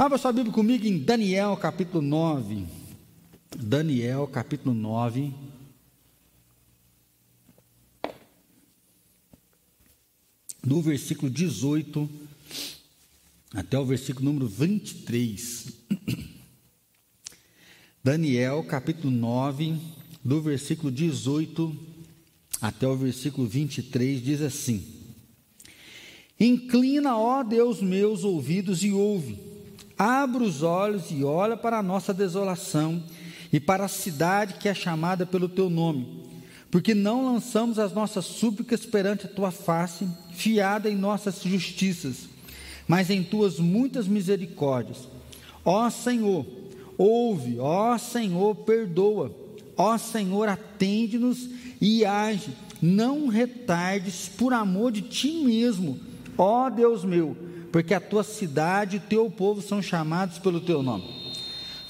Abra sua Bíblia comigo em Daniel capítulo 9. Daniel capítulo 9. Do versículo 18 até o versículo número 23. Daniel capítulo 9, do versículo 18 até o versículo 23, diz assim: Inclina, ó Deus meus ouvidos e ouve Abra os olhos e olha para a nossa desolação e para a cidade que é chamada pelo teu nome, porque não lançamos as nossas súplicas perante a tua face, fiada em nossas justiças, mas em tuas muitas misericórdias. Ó Senhor, ouve, ó Senhor, perdoa, ó Senhor, atende-nos e age, não retardes por amor de ti mesmo, ó Deus meu porque a tua cidade e teu povo são chamados pelo teu nome.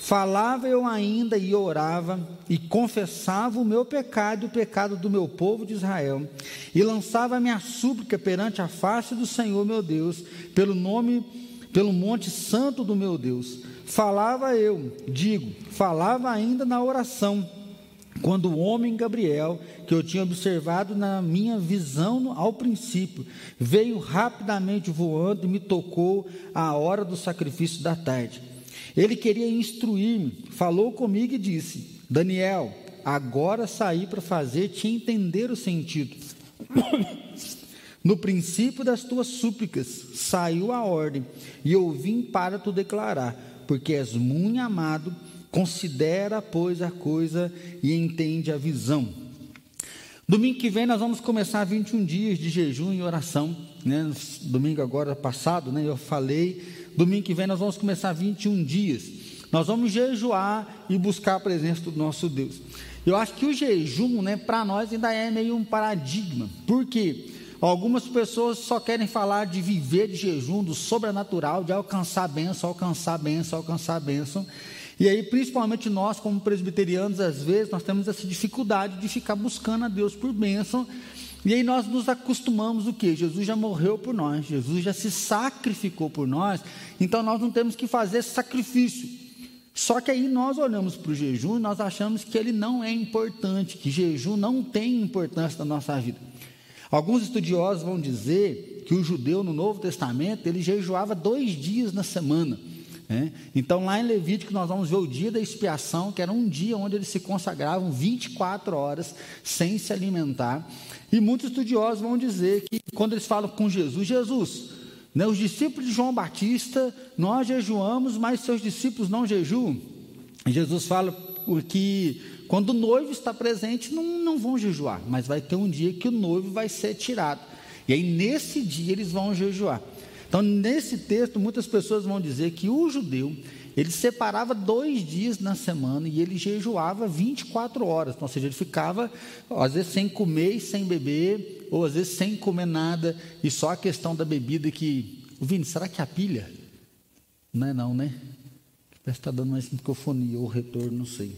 Falava eu ainda e orava e confessava o meu pecado e o pecado do meu povo de Israel, e lançava a minha súplica perante a face do Senhor meu Deus, pelo nome, pelo monte santo do meu Deus. Falava eu, digo, falava ainda na oração, quando o homem Gabriel, que eu tinha observado na minha visão ao princípio, veio rapidamente voando e me tocou à hora do sacrifício da tarde. Ele queria instruir-me, falou comigo e disse: Daniel, agora saí para fazer te entender o sentido. No princípio das tuas súplicas saiu a ordem, e eu vim para te declarar, porque és muito amado Considera, pois, a coisa e entende a visão. Domingo que vem nós vamos começar 21 dias de jejum e oração. Né? Domingo agora passado, né, eu falei. Domingo que vem nós vamos começar 21 dias. Nós vamos jejuar e buscar a presença do nosso Deus. Eu acho que o jejum, né, para nós ainda é meio um paradigma. Por quê? Algumas pessoas só querem falar de viver de jejum, do sobrenatural, de alcançar bênção, alcançar bênção, alcançar bênção. E aí, principalmente nós, como presbiterianos, às vezes, nós temos essa dificuldade de ficar buscando a Deus por bênção. E aí nós nos acostumamos o que? Jesus já morreu por nós, Jesus já se sacrificou por nós, então nós não temos que fazer sacrifício. Só que aí nós olhamos para o jejum e nós achamos que ele não é importante, que jejum não tem importância na nossa vida. Alguns estudiosos vão dizer que o judeu no Novo Testamento ele jejuava dois dias na semana. É? Então, lá em Levítico, nós vamos ver o dia da expiação, que era um dia onde eles se consagravam 24 horas sem se alimentar. E muitos estudiosos vão dizer que, quando eles falam com Jesus, Jesus, né, os discípulos de João Batista, nós jejuamos, mas seus discípulos não jejuam. Jesus fala que quando o noivo está presente, não, não vão jejuar, mas vai ter um dia que o noivo vai ser tirado. E aí, nesse dia, eles vão jejuar. Então, nesse texto, muitas pessoas vão dizer que o judeu, ele separava dois dias na semana e ele jejuava 24 horas. Então, ou seja, ele ficava, às vezes, sem comer e sem beber, ou às vezes sem comer nada, e só a questão da bebida que. Vini, será que é a pilha? Não é não, né? Parece que está dando mais microfonia ou retorno, não sei.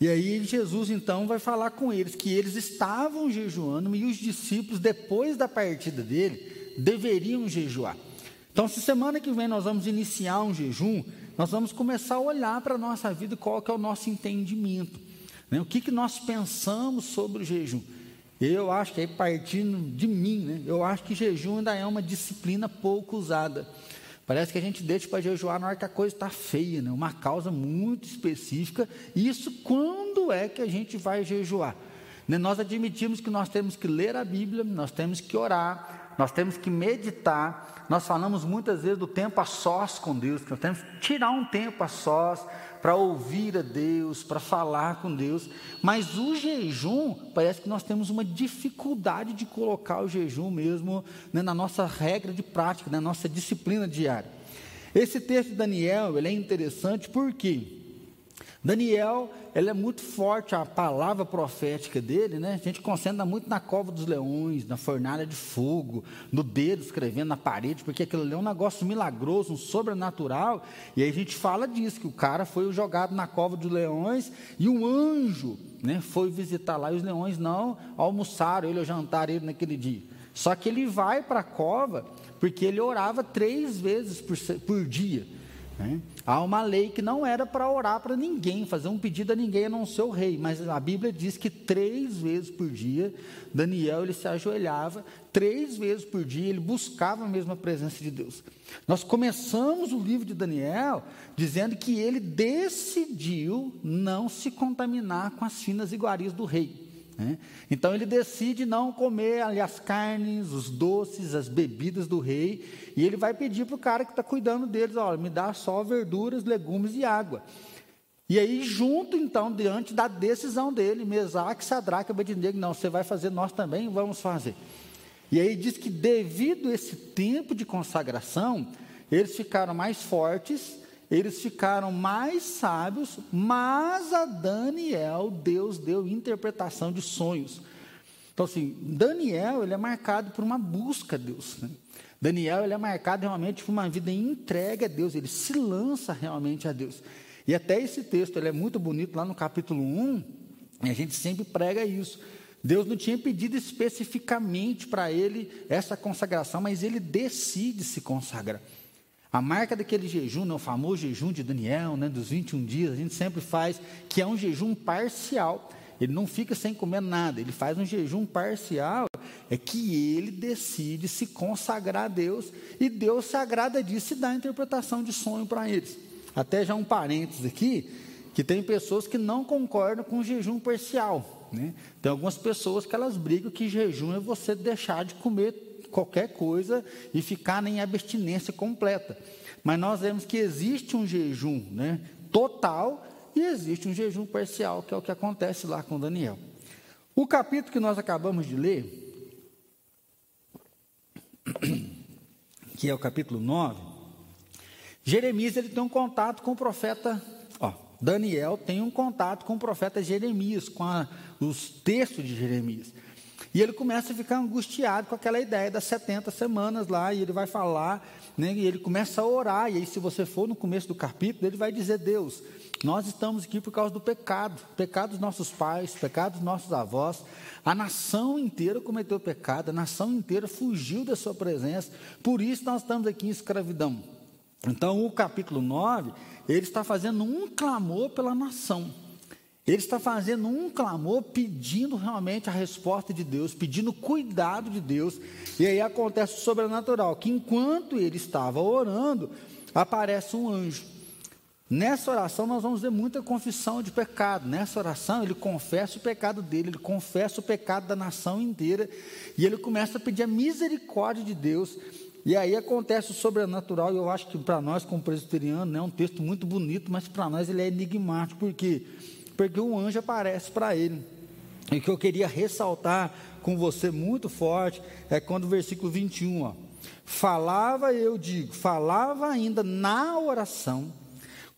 E aí Jesus então vai falar com eles que eles estavam jejuando e os discípulos, depois da partida dele, deveriam jejuar. Então, se semana que vem nós vamos iniciar um jejum, nós vamos começar a olhar para a nossa vida qual que é o nosso entendimento. Né? O que, que nós pensamos sobre o jejum. Eu acho que aí partindo de mim, né? eu acho que jejum ainda é uma disciplina pouco usada. Parece que a gente deixa para jejuar na hora que a coisa está feia, né? uma causa muito específica. Isso quando é que a gente vai jejuar? Né? Nós admitimos que nós temos que ler a Bíblia, nós temos que orar, nós temos que meditar. Nós falamos muitas vezes do tempo a sós com Deus, que nós temos que tirar um tempo a sós para ouvir a Deus, para falar com Deus. Mas o jejum, parece que nós temos uma dificuldade de colocar o jejum mesmo né, na nossa regra de prática, na nossa disciplina diária. Esse texto de Daniel ele é interessante porque Daniel, ele é muito forte, a palavra profética dele, né? A gente concentra muito na cova dos leões, na fornalha de fogo, no dedo escrevendo na parede, porque aquilo ali é um negócio milagroso, um sobrenatural. E aí a gente fala disso, que o cara foi jogado na cova dos leões e um anjo né, foi visitar lá, e os leões não almoçaram ele ou jantaram ele naquele dia. Só que ele vai para a cova porque ele orava três vezes por, por dia. Né? Há uma lei que não era para orar para ninguém, fazer um pedido a ninguém a não ser o rei, mas a Bíblia diz que três vezes por dia Daniel ele se ajoelhava, três vezes por dia ele buscava a mesma presença de Deus. Nós começamos o livro de Daniel dizendo que ele decidiu não se contaminar com as finas iguarias do rei. Né? Então ele decide não comer ali as carnes, os doces, as bebidas do rei, e ele vai pedir para o cara que está cuidando deles: olha, me dá só verduras, legumes e água. E aí, junto então, diante da decisão dele, Mesaque, Sadraque Abednego, não, você vai fazer, nós também vamos fazer. E aí diz que devido a esse tempo de consagração, eles ficaram mais fortes eles ficaram mais sábios, mas a Daniel, Deus deu interpretação de sonhos. Então, assim, Daniel, ele é marcado por uma busca a Deus. Né? Daniel, ele é marcado realmente por uma vida entregue a Deus, ele se lança realmente a Deus. E até esse texto, ele é muito bonito, lá no capítulo 1, e a gente sempre prega isso. Deus não tinha pedido especificamente para ele essa consagração, mas ele decide se consagrar. A marca daquele jejum, né, o famoso jejum de Daniel, né, dos 21 dias, a gente sempre faz, que é um jejum parcial. Ele não fica sem comer nada, ele faz um jejum parcial, é que ele decide se consagrar a Deus, e Deus se agrada disso e dá a interpretação de sonho para eles. Até já um parênteses aqui, que tem pessoas que não concordam com o jejum parcial. Né? Tem algumas pessoas que elas brigam que jejum é você deixar de comer qualquer coisa e ficar em abstinência completa. Mas nós vemos que existe um jejum né, total e existe um jejum parcial, que é o que acontece lá com Daniel. O capítulo que nós acabamos de ler, que é o capítulo 9, Jeremias ele tem um contato com o profeta, ó, Daniel tem um contato com o profeta Jeremias, com a, os textos de Jeremias. E ele começa a ficar angustiado com aquela ideia das 70 semanas lá, e ele vai falar, né, e ele começa a orar, e aí se você for no começo do capítulo, ele vai dizer, Deus, nós estamos aqui por causa do pecado, pecado dos nossos pais, pecado dos nossos avós, a nação inteira cometeu pecado, a nação inteira fugiu da sua presença, por isso nós estamos aqui em escravidão. Então o capítulo 9, ele está fazendo um clamor pela nação, ele está fazendo um clamor pedindo realmente a resposta de Deus, pedindo cuidado de Deus. E aí acontece o sobrenatural, que enquanto ele estava orando, aparece um anjo. Nessa oração nós vamos ver muita confissão de pecado. Nessa oração ele confessa o pecado dele, ele confessa o pecado da nação inteira e ele começa a pedir a misericórdia de Deus. E aí acontece o sobrenatural, e eu acho que para nós, como presbiteriano, é um texto muito bonito, mas para nós ele é enigmático, porque porque um anjo aparece para ele. E o que eu queria ressaltar com você muito forte é quando o versículo 21, ó, falava, eu digo, falava ainda na oração,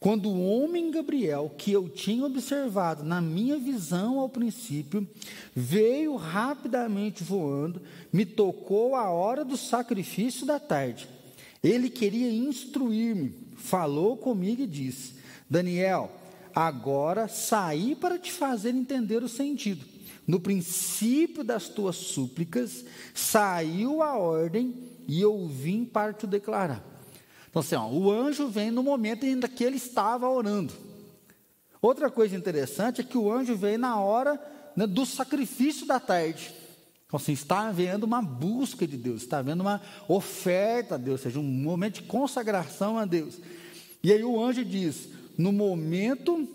quando o homem Gabriel, que eu tinha observado na minha visão ao princípio, veio rapidamente voando, me tocou a hora do sacrifício da tarde. Ele queria instruir-me, falou comigo e disse: Daniel, Agora saí para te fazer entender o sentido. No princípio das tuas súplicas, saiu a ordem e eu vim para te declarar. Então, assim, ó, o anjo vem no momento ainda que ele estava orando. Outra coisa interessante é que o anjo veio na hora né, do sacrifício da tarde. Então, assim, está havendo uma busca de Deus, está havendo uma oferta a Deus, ou seja, um momento de consagração a Deus. E aí o anjo diz: no momento,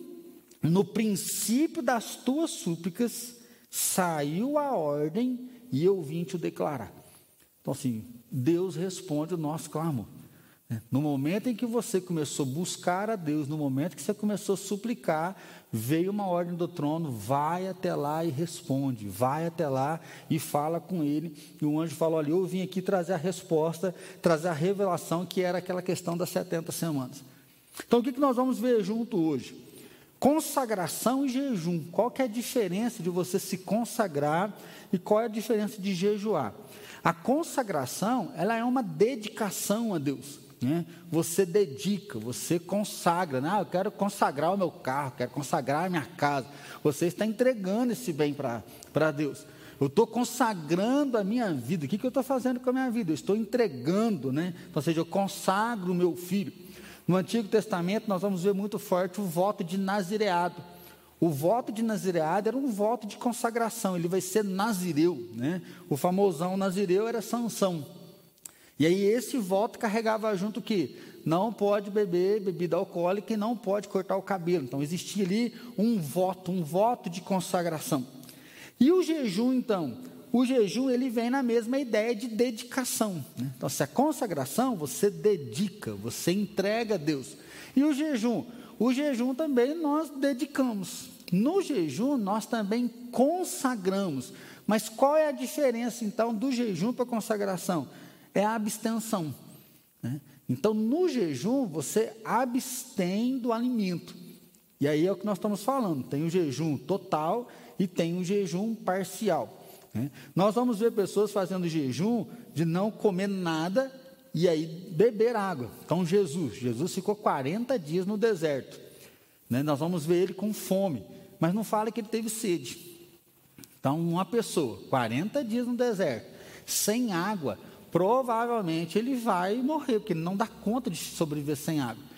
no princípio das tuas súplicas, saiu a ordem e eu vim te declarar. Então, assim, Deus responde o nosso clamor. Né? No momento em que você começou a buscar a Deus, no momento que você começou a suplicar, veio uma ordem do trono, vai até lá e responde, vai até lá e fala com ele. E o anjo falou ali: Eu vim aqui trazer a resposta, trazer a revelação que era aquela questão das 70 semanas. Então, o que nós vamos ver junto hoje? Consagração e jejum. Qual que é a diferença de você se consagrar e qual é a diferença de jejuar? A consagração, ela é uma dedicação a Deus. Né? Você dedica, você consagra. Né? Ah, eu quero consagrar o meu carro, quero consagrar a minha casa. Você está entregando esse bem para Deus. Eu estou consagrando a minha vida. O que, que eu estou fazendo com a minha vida? Eu estou entregando, né? Ou seja, eu consagro o meu filho. No Antigo Testamento, nós vamos ver muito forte o voto de nazireado. O voto de nazireado era um voto de consagração, ele vai ser nazireu, né? O famosão nazireu era Sansão. E aí esse voto carregava junto que não pode beber bebida alcoólica e não pode cortar o cabelo. Então existia ali um voto, um voto de consagração. E o jejum, então, o jejum ele vem na mesma ideia de dedicação. Né? Então, se a consagração você dedica, você entrega a Deus. E o jejum, o jejum também nós dedicamos. No jejum nós também consagramos. Mas qual é a diferença então do jejum para a consagração? É a abstenção. Né? Então, no jejum, você abstém do alimento. E aí é o que nós estamos falando: tem o jejum total e tem o jejum parcial. Né? Nós vamos ver pessoas fazendo jejum de não comer nada e aí beber água. Então, Jesus, Jesus ficou 40 dias no deserto. Né? Nós vamos ver ele com fome, mas não fala que ele teve sede. Então, uma pessoa, 40 dias no deserto, sem água, provavelmente ele vai morrer, porque ele não dá conta de sobreviver sem água.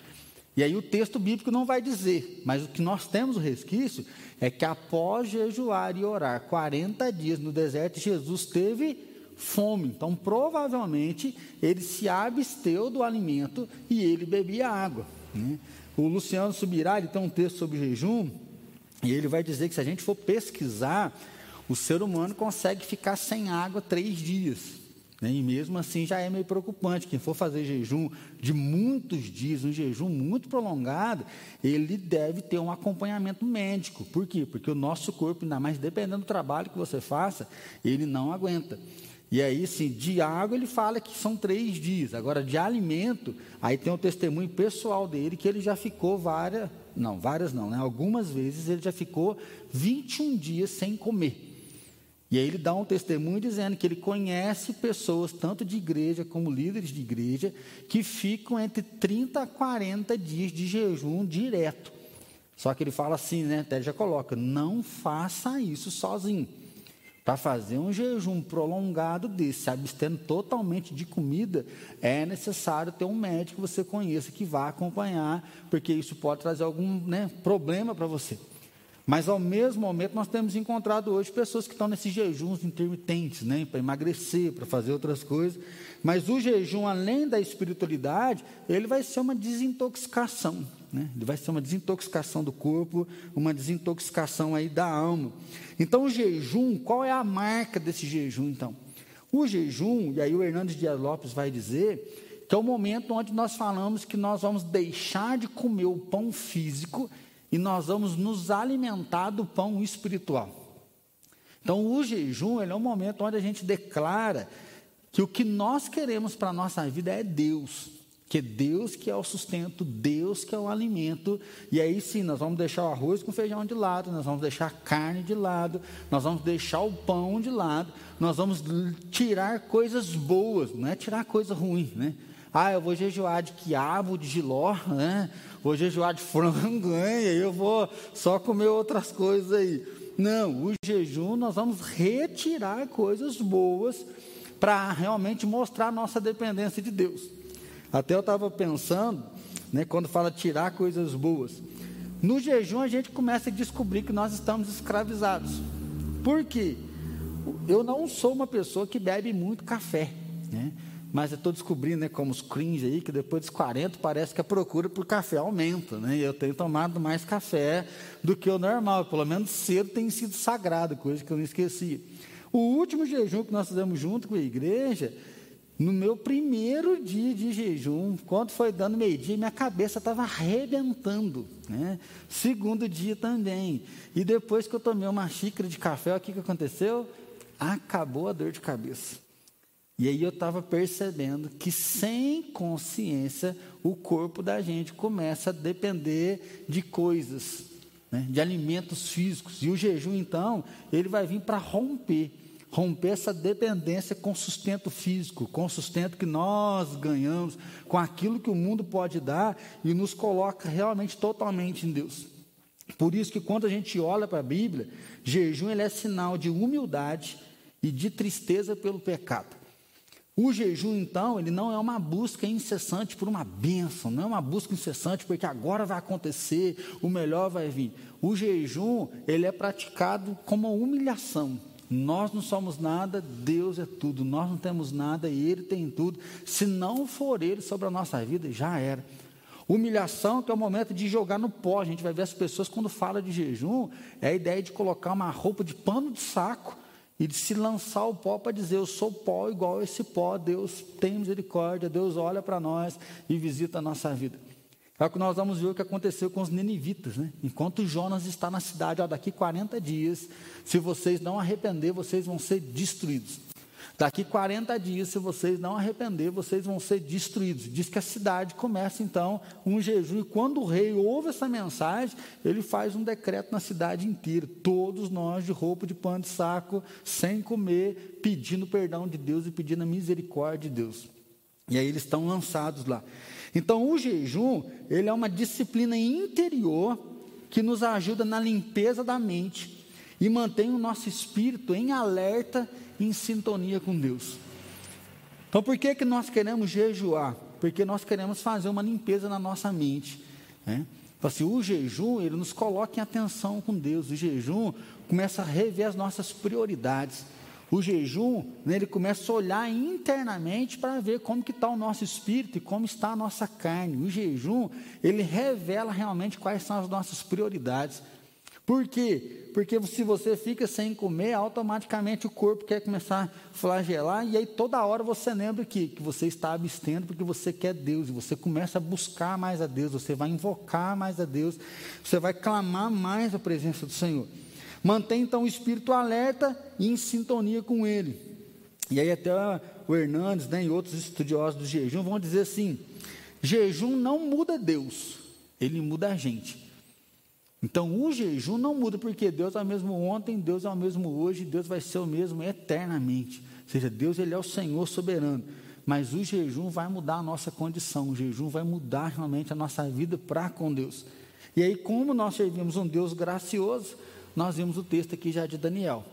E aí o texto bíblico não vai dizer, mas o que nós temos o resquício é que após jejuar e orar 40 dias no deserto, Jesus teve fome. Então, provavelmente, ele se absteu do alimento e ele bebia água. Né? O Luciano Subirá, ele tem um texto sobre jejum, e ele vai dizer que se a gente for pesquisar, o ser humano consegue ficar sem água três dias. Né? E mesmo assim já é meio preocupante. Quem for fazer jejum de muitos dias, um jejum muito prolongado, ele deve ter um acompanhamento médico. Por quê? Porque o nosso corpo, ainda mais dependendo do trabalho que você faça, ele não aguenta. E aí, sim, de água ele fala que são três dias. Agora, de alimento, aí tem um testemunho pessoal dele que ele já ficou várias, não, várias não, né? Algumas vezes ele já ficou 21 dias sem comer. E aí ele dá um testemunho dizendo que ele conhece pessoas, tanto de igreja como líderes de igreja, que ficam entre 30 a 40 dias de jejum direto. Só que ele fala assim, né? Até já coloca: não faça isso sozinho. Para fazer um jejum prolongado desse, abstendo totalmente de comida, é necessário ter um médico que você conheça que vá acompanhar, porque isso pode trazer algum né, problema para você. Mas ao mesmo momento nós temos encontrado hoje pessoas que estão nesses jejuns intermitentes, né, para emagrecer, para fazer outras coisas. Mas o jejum, além da espiritualidade, ele vai ser uma desintoxicação, né? Ele vai ser uma desintoxicação do corpo, uma desintoxicação aí da alma. Então o jejum, qual é a marca desse jejum então? O jejum, e aí o Hernandes Dias Lopes vai dizer, que é o momento onde nós falamos que nós vamos deixar de comer o pão físico e nós vamos nos alimentar do pão espiritual. Então, o jejum é um momento onde a gente declara que o que nós queremos para a nossa vida é Deus, que é Deus que é o sustento, Deus que é o alimento, e aí sim, nós vamos deixar o arroz com feijão de lado, nós vamos deixar a carne de lado, nós vamos deixar o pão de lado, nós vamos tirar coisas boas, não é tirar coisa ruim, né? Ah, eu vou jejuar de quiabo, de giló, né? Vou jejuar de frango, hein? eu vou só comer outras coisas aí. Não, o jejum nós vamos retirar coisas boas para realmente mostrar nossa dependência de Deus. Até eu estava pensando, né, quando fala tirar coisas boas. No jejum a gente começa a descobrir que nós estamos escravizados. Por quê? Eu não sou uma pessoa que bebe muito café. Né? Mas eu estou descobrindo, né, como os cringe aí, que depois dos 40 parece que a procura por café aumenta, né? Eu tenho tomado mais café do que o normal, pelo menos cedo tem sido sagrado, coisa que eu não esqueci. O último jejum que nós fizemos junto com a igreja, no meu primeiro dia de jejum, quando foi dando meio-dia, minha cabeça estava arrebentando. Né? Segundo dia também. E depois que eu tomei uma xícara de café, o que, que aconteceu? Acabou a dor de cabeça. E aí eu estava percebendo que sem consciência o corpo da gente começa a depender de coisas, né, de alimentos físicos. E o jejum, então, ele vai vir para romper romper essa dependência com sustento físico, com sustento que nós ganhamos, com aquilo que o mundo pode dar e nos coloca realmente totalmente em Deus. Por isso que quando a gente olha para a Bíblia, jejum ele é sinal de humildade, e de tristeza pelo pecado. O jejum, então, ele não é uma busca incessante por uma bênção, não é uma busca incessante porque agora vai acontecer, o melhor vai vir. O jejum, ele é praticado como humilhação. Nós não somos nada, Deus é tudo. Nós não temos nada e Ele tem tudo. Se não for Ele sobre a nossa vida, já era. Humilhação, que é o momento de jogar no pó. A gente vai ver as pessoas quando fala de jejum, é a ideia de colocar uma roupa de pano de saco e de se lançar o pó para dizer: Eu sou pó igual a esse pó. Deus tem misericórdia, Deus olha para nós e visita a nossa vida. É o que nós vamos ver o que aconteceu com os ninivitas, né? Enquanto Jonas está na cidade, ó, daqui 40 dias, se vocês não arrepender, vocês vão ser destruídos. Daqui 40 dias, se vocês não arrepender, vocês vão ser destruídos. Diz que a cidade começa então um jejum, e quando o rei ouve essa mensagem, ele faz um decreto na cidade inteira: todos nós de roupa de pano de saco, sem comer, pedindo perdão de Deus e pedindo a misericórdia de Deus. E aí eles estão lançados lá. Então, o jejum, ele é uma disciplina interior que nos ajuda na limpeza da mente e mantém o nosso espírito em alerta em sintonia com Deus. Então, por que, que nós queremos jejuar? Porque nós queremos fazer uma limpeza na nossa mente. Né? Então, assim, o jejum, ele nos coloca em atenção com Deus. O jejum começa a rever as nossas prioridades. O jejum, né, ele começa a olhar internamente para ver como que está o nosso espírito e como está a nossa carne. O jejum, ele revela realmente quais são as nossas prioridades. Por quê? Porque se você fica sem comer, automaticamente o corpo quer começar a flagelar, e aí toda hora você lembra que, que você está abstendo porque você quer Deus, e você começa a buscar mais a Deus, você vai invocar mais a Deus, você vai clamar mais a presença do Senhor. Mantém então o espírito alerta e em sintonia com ele. E aí até o Hernandes né, e outros estudiosos do jejum vão dizer assim: jejum não muda Deus, ele muda a gente. Então o jejum não muda, porque Deus é o mesmo ontem, Deus é o mesmo hoje, Deus vai ser o mesmo eternamente. Ou seja, Deus ele é o Senhor soberano. Mas o jejum vai mudar a nossa condição, o jejum vai mudar realmente a nossa vida para com Deus. E aí, como nós servimos um Deus gracioso, nós vimos o texto aqui já de Daniel.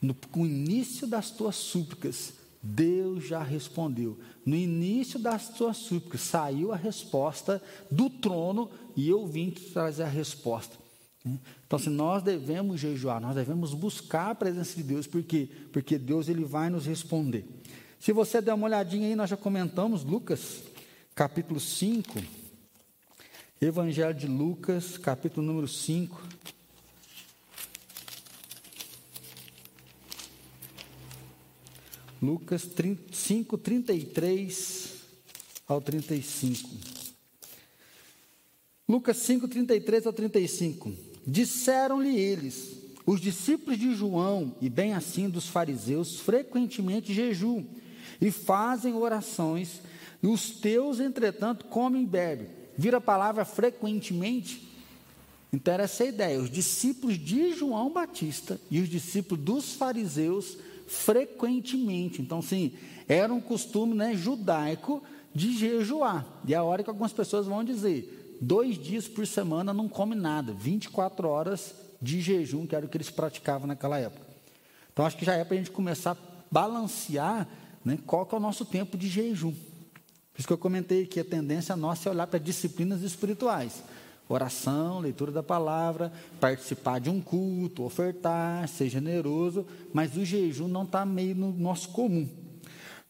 No, no início das tuas súplicas, Deus já respondeu. No início das tuas súplicas, saiu a resposta do trono e eu vim te trazer a resposta. Então, se nós devemos jejuar, nós devemos buscar a presença de Deus, por quê? Porque Deus ele vai nos responder. Se você der uma olhadinha aí, nós já comentamos Lucas, capítulo 5, Evangelho de Lucas, capítulo número 5. Lucas 5, 33 ao 35. Lucas 5, 33 ao 35. Disseram-lhe eles, os discípulos de João, e bem assim dos fariseus, frequentemente jejuam e fazem orações, e os teus, entretanto, comem e bebem. Vira a palavra frequentemente? Então, era essa a ideia. Os discípulos de João Batista e os discípulos dos fariseus frequentemente. Então, sim, era um costume né, judaico de jejuar. E é a hora que algumas pessoas vão dizer: dois dias por semana não come nada, 24 horas de jejum, que era o que eles praticavam naquela época. Então, acho que já é para a gente começar a balancear né, qual que é o nosso tempo de jejum. Por isso que eu comentei que a tendência nossa é olhar para disciplinas espirituais oração, leitura da palavra, participar de um culto, ofertar, ser generoso, mas o jejum não está meio no nosso comum.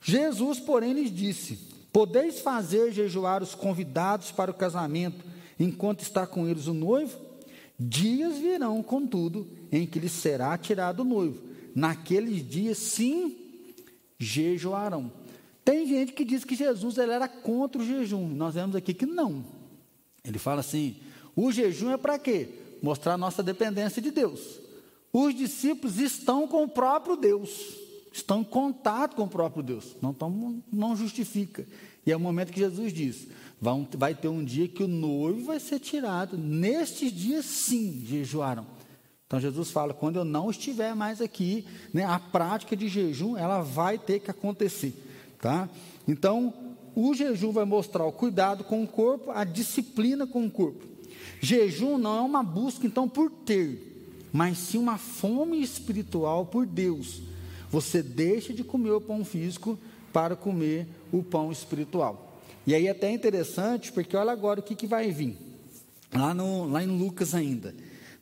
Jesus, porém, lhes disse: Podeis fazer jejuar os convidados para o casamento, enquanto está com eles o noivo? Dias virão, contudo, em que lhes será tirado o noivo. Naqueles dias, sim, jejuarão. Tem gente que diz que Jesus ele era contra o jejum. Nós vemos aqui que não. Ele fala assim: o jejum é para quê? Mostrar nossa dependência de Deus. Os discípulos estão com o próprio Deus, estão em contato com o próprio Deus, não, tão, não justifica. E é o momento que Jesus diz: vai, vai ter um dia que o noivo vai ser tirado, nestes dias sim jejuaram. Então Jesus fala: quando eu não estiver mais aqui, né, a prática de jejum ela vai ter que acontecer. Tá? Então, o jejum vai mostrar o cuidado com o corpo, a disciplina com o corpo. Jejum não é uma busca, então, por ter, mas sim uma fome espiritual por Deus. Você deixa de comer o pão físico para comer o pão espiritual. E aí é até interessante, porque olha agora o que, que vai vir. Lá, no, lá em Lucas ainda,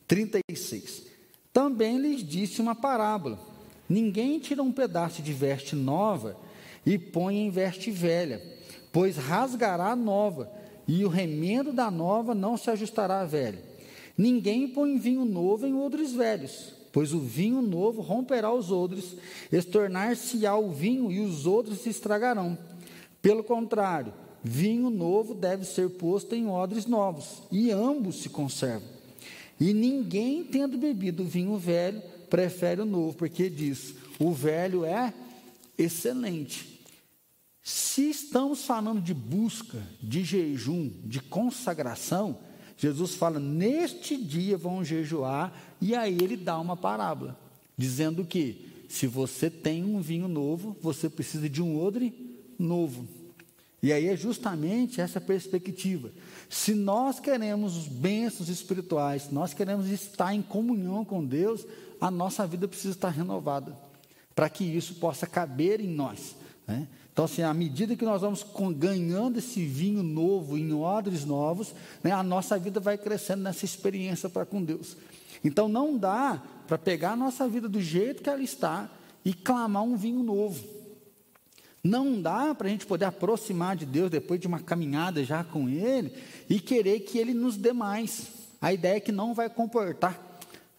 36. Também lhes disse uma parábola. Ninguém tira um pedaço de veste nova e põe em veste velha, pois rasgará a nova, e o remendo da nova não se ajustará à velha. Ninguém põe vinho novo em odres velhos, pois o vinho novo romperá os odres, estornar-se-á o vinho e os odres se estragarão. Pelo contrário, vinho novo deve ser posto em odres novos, e ambos se conservam. E ninguém, tendo bebido vinho velho, prefere o novo, porque diz: o velho é excelente. Se estamos falando de busca, de jejum, de consagração, Jesus fala: neste dia vão jejuar, e aí ele dá uma parábola, dizendo que se você tem um vinho novo, você precisa de um odre novo. E aí é justamente essa perspectiva. Se nós queremos bênçãos espirituais, se nós queremos estar em comunhão com Deus, a nossa vida precisa estar renovada, para que isso possa caber em nós. Né? Então, assim, à medida que nós vamos ganhando esse vinho novo em odres novos, né, a nossa vida vai crescendo nessa experiência para com Deus. Então, não dá para pegar a nossa vida do jeito que ela está e clamar um vinho novo. Não dá para a gente poder aproximar de Deus depois de uma caminhada já com Ele e querer que Ele nos dê mais. A ideia é que não vai comportar.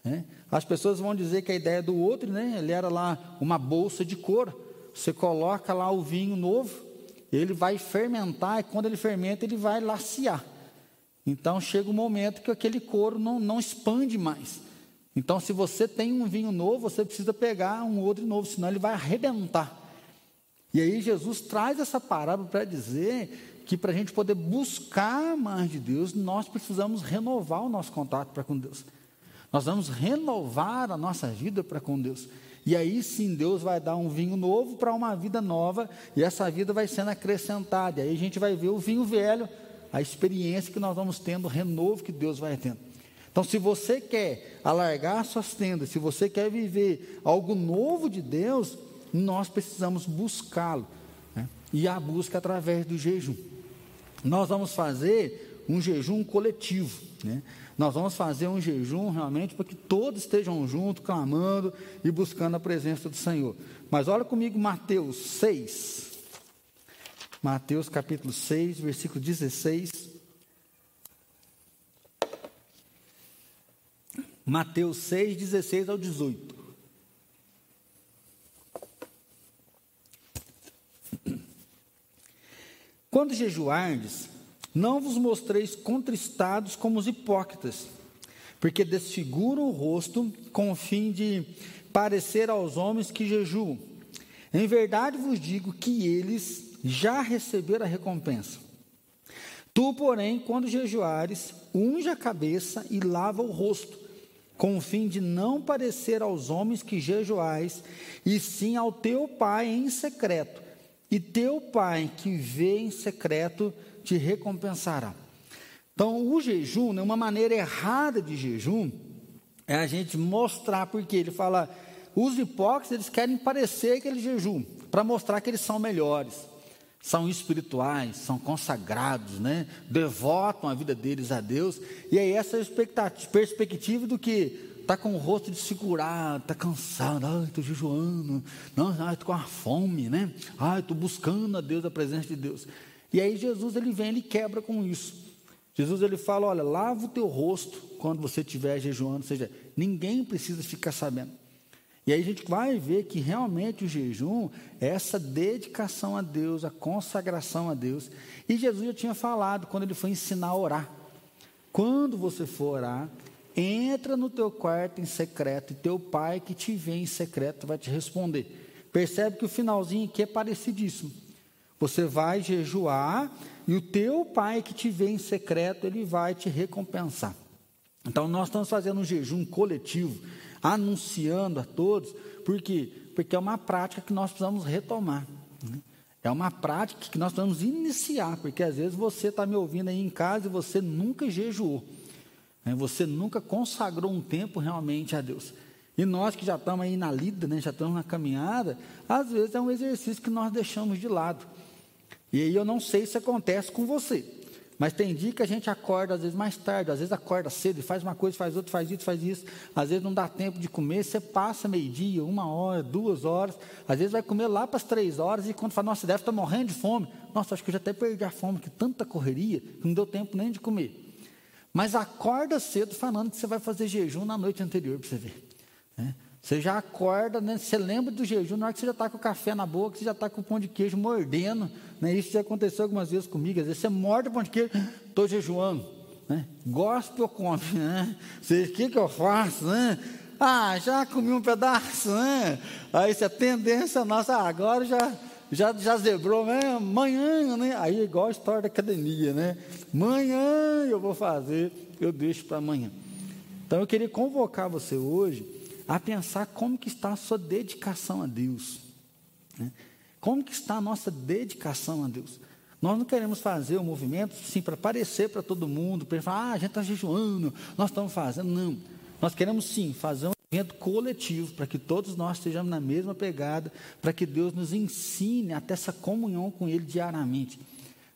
Né? As pessoas vão dizer que a ideia do outro, né, ele era lá uma bolsa de couro. Você coloca lá o vinho novo, ele vai fermentar, e quando ele fermenta, ele vai laciar. Então chega um momento que aquele couro não, não expande mais. Então, se você tem um vinho novo, você precisa pegar um outro novo, senão ele vai arrebentar. E aí Jesus traz essa parábola para dizer que para a gente poder buscar mais de Deus, nós precisamos renovar o nosso contato para com Deus. Nós vamos renovar a nossa vida para com Deus. E aí sim Deus vai dar um vinho novo para uma vida nova, e essa vida vai sendo acrescentada. E aí a gente vai ver o vinho velho, a experiência que nós vamos tendo, o renovo que Deus vai tendo. Então, se você quer alargar suas tendas, se você quer viver algo novo de Deus, nós precisamos buscá-lo. Né? E a busca através do jejum. Nós vamos fazer um jejum coletivo. Né? Nós vamos fazer um jejum realmente para que todos estejam juntos, clamando e buscando a presença do Senhor. Mas olha comigo Mateus 6. Mateus capítulo 6, versículo 16. Mateus 6, 16 ao 18. Quando jejuardes, não vos mostreis contristados como os hipócritas, porque desfiguram o rosto com o fim de parecer aos homens que jejuam. Em verdade vos digo que eles já receberam a recompensa. Tu, porém, quando jejuares, unge a cabeça e lava o rosto, com o fim de não parecer aos homens que jejuais, e sim ao teu Pai em secreto e teu Pai que vê em secreto te recompensará. Então, o jejum, né, uma maneira errada de jejum, é a gente mostrar, porque ele fala, os hipócritas, eles querem parecer aquele jejum, para mostrar que eles são melhores, são espirituais, são consagrados, né? devotam a vida deles a Deus, e aí essa perspectiva do que está com o rosto desfigurado, está cansado, estou jejuando, não, estou com a fome, né? Estou buscando a Deus, a presença de Deus. E aí Jesus ele vem, ele quebra com isso. Jesus ele fala, olha, lava o teu rosto quando você estiver jejuando, ou seja, ninguém precisa ficar sabendo. E aí a gente vai ver que realmente o jejum é essa dedicação a Deus, a consagração a Deus. E Jesus já tinha falado quando ele foi ensinar a orar. Quando você for orar, Entra no teu quarto em secreto e teu pai que te vê em secreto vai te responder. Percebe que o finalzinho aqui é parecidíssimo. Você vai jejuar e o teu pai que te vê em secreto, ele vai te recompensar. Então nós estamos fazendo um jejum coletivo, anunciando a todos, por quê? Porque é uma prática que nós precisamos retomar. Né? É uma prática que nós precisamos iniciar, porque às vezes você está me ouvindo aí em casa e você nunca jejuou. Né? Você nunca consagrou um tempo realmente a Deus. E nós que já estamos aí na lida, né, já estamos na caminhada, às vezes é um exercício que nós deixamos de lado. E aí eu não sei se acontece com você. Mas tem dia que a gente acorda, às vezes, mais tarde, às vezes acorda cedo e faz uma coisa, faz outra, faz isso, faz isso. Às vezes não dá tempo de comer, você passa meio-dia, uma hora, duas horas. Às vezes vai comer lá para as três horas e quando fala, nossa, deve estar morrendo de fome. Nossa, acho que eu já até perdi a fome, que tanta correria, que não deu tempo nem de comer. Mas acorda cedo falando que você vai fazer jejum na noite anterior para você ver. Né? Você já acorda, né? você lembra do jejum, na hora que você já está com o café na boca, você já está com o pão de queijo mordendo. Né? Isso já aconteceu algumas vezes comigo. Às vezes você morde o pão de queijo, estou jejuando. Né? Gosto eu como. Né? O que, que eu faço? Né? Ah, já comi um pedaço. Né? Aí se a tendência nossa, ah, agora já, já, já zebrou, né? amanhã, né? aí é igual a história da academia, né? Amanhã eu vou fazer, eu deixo para amanhã. Então eu queria convocar você hoje a pensar como que está a sua dedicação a Deus. Né? Como que está a nossa dedicação a Deus? Nós não queremos fazer o um movimento sim para parecer para todo mundo, para falar, ah, a gente está jejuando, nós estamos fazendo. Não. Nós queremos sim fazer um evento coletivo, para que todos nós estejamos na mesma pegada, para que Deus nos ensine até essa comunhão com Ele diariamente.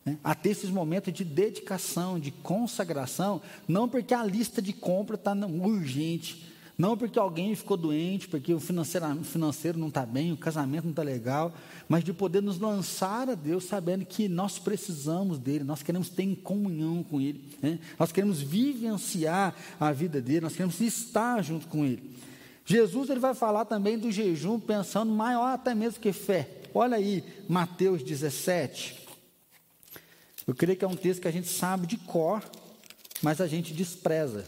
Né? A ter esses momentos de dedicação, de consagração, não porque a lista de compra está urgente, não porque alguém ficou doente, porque o financeiro, não está bem, o casamento não está legal, mas de poder nos lançar a Deus sabendo que nós precisamos dele, nós queremos ter em comunhão com ele, né? nós queremos vivenciar a vida dele, nós queremos estar junto com ele. Jesus ele vai falar também do jejum, pensando maior até mesmo que fé. Olha aí, Mateus 17. Eu creio que é um texto que a gente sabe de cor, mas a gente despreza.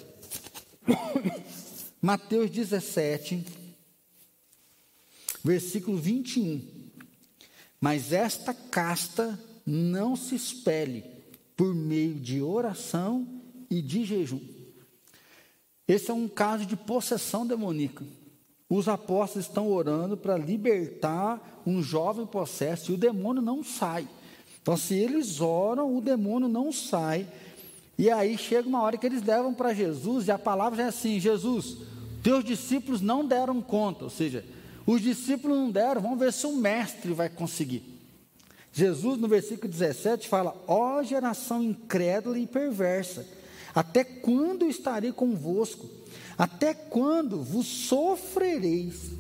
Mateus 17, versículo 21. Mas esta casta não se espelhe por meio de oração e de jejum. Esse é um caso de possessão demoníaca. Os apóstolos estão orando para libertar um jovem possesso e o demônio não sai. Então, se eles oram, o demônio não sai. E aí chega uma hora que eles levam para Jesus, e a palavra já é assim: Jesus, teus discípulos não deram conta, ou seja, os discípulos não deram, vamos ver se o mestre vai conseguir. Jesus, no versículo 17, fala: Ó geração incrédula e perversa, até quando estarei convosco? Até quando vos sofrereis?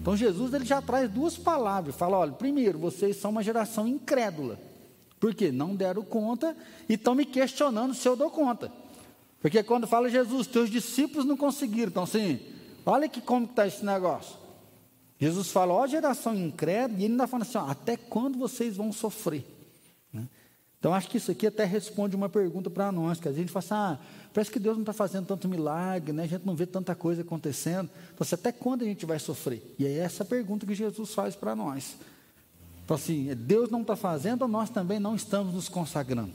Então Jesus ele já traz duas palavras, fala: olha, primeiro, vocês são uma geração incrédula. Porque não deram conta e estão me questionando se eu dou conta. Porque quando fala Jesus, teus discípulos não conseguiram. Então, assim, olha que como está esse negócio. Jesus fala, ó geração incrédula, e ele ainda fala assim, ó, até quando vocês vão sofrer? Né? Então, acho que isso aqui até responde uma pergunta para nós, que a gente fala assim, ah, parece que Deus não está fazendo tanto milagre, né? a gente não vê tanta coisa acontecendo. Então, assim, até quando a gente vai sofrer? E é essa pergunta que Jesus faz para nós. Então, assim, Deus não está fazendo, nós também não estamos nos consagrando.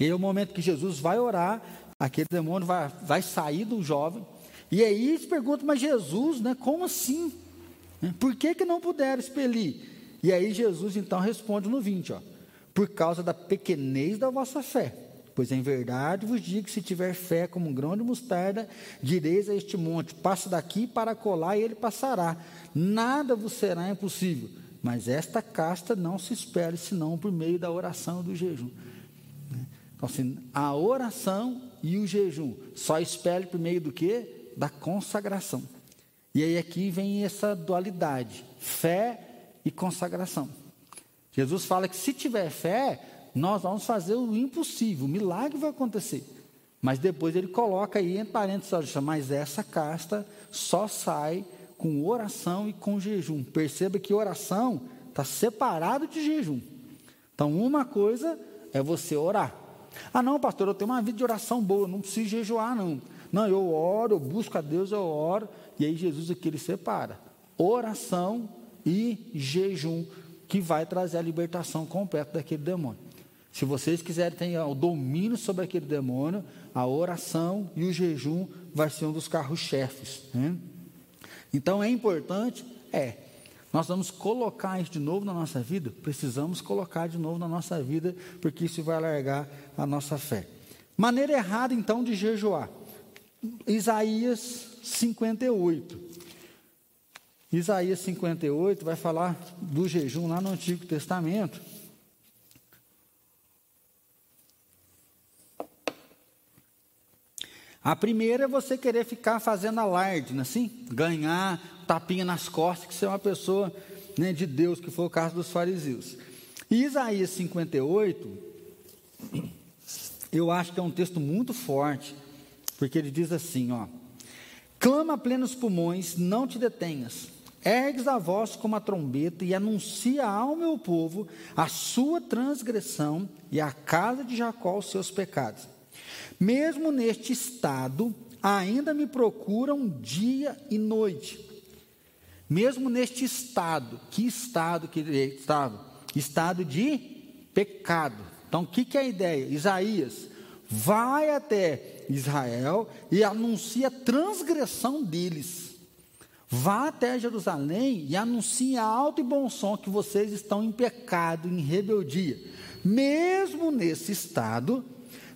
E aí é o momento que Jesus vai orar, aquele demônio vai, vai sair do jovem. E aí eles perguntam, mas Jesus, né, como assim? Né, por que, que não puderam expelir? E aí Jesus então responde no 20, ó, por causa da pequenez da vossa fé. Pois em verdade vos digo que se tiver fé como um grão de mostarda, direis a este monte: passa daqui para colar, e ele passará. Nada vos será impossível. Mas esta casta não se espere senão por meio da oração e do jejum. Então, assim, a oração e o jejum só espere por meio do que? Da consagração. E aí aqui vem essa dualidade: fé e consagração. Jesus fala que se tiver fé, nós vamos fazer o impossível, o milagre vai acontecer. Mas depois ele coloca aí entre parênteses, mas essa casta só sai com oração e com jejum. Perceba que oração está separado de jejum. Então, uma coisa é você orar. Ah, não, pastor, eu tenho uma vida de oração boa, não preciso jejuar, não. Não, eu oro, eu busco a Deus, eu oro. E aí Jesus aqui ele separa oração e jejum, que vai trazer a libertação completa daquele demônio. Se vocês quiserem ter o domínio sobre aquele demônio, a oração e o jejum vai ser um dos carros-chefes. Né? Então é importante, é, nós vamos colocar isso de novo na nossa vida? Precisamos colocar de novo na nossa vida, porque isso vai alargar a nossa fé. Maneira errada, então, de jejuar. Isaías 58. Isaías 58 vai falar do jejum lá no Antigo Testamento. A primeira é você querer ficar fazendo alarde, não é assim? Ganhar tapinha nas costas, que você é uma pessoa né, de Deus, que foi o caso dos fariseus. E Isaías 58, eu acho que é um texto muito forte, porque ele diz assim, ó: Clama a plenos pulmões, não te detenhas. Ergues a voz como a trombeta e anuncia ao meu povo a sua transgressão e à casa de Jacó os seus pecados. Mesmo neste estado, ainda me procuram dia e noite. Mesmo neste estado, que estado que ele estava? Estado de pecado. Então, o que, que é a ideia? Isaías vai até Israel e anuncia a transgressão deles. Vá até Jerusalém e anuncie alto e bom som que vocês estão em pecado, em rebeldia. Mesmo nesse estado,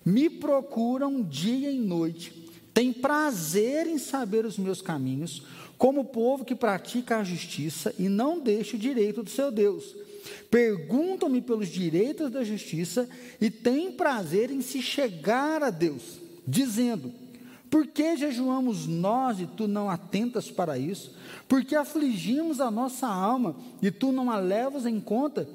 me procuram dia e noite, têm prazer em saber os meus caminhos, como povo que pratica a justiça e não deixa o direito do seu Deus. Perguntam-me pelos direitos da justiça e têm prazer em se chegar a Deus, dizendo: Por que jejuamos nós e tu não atentas para isso? Por que afligimos a nossa alma e tu não a levas em conta?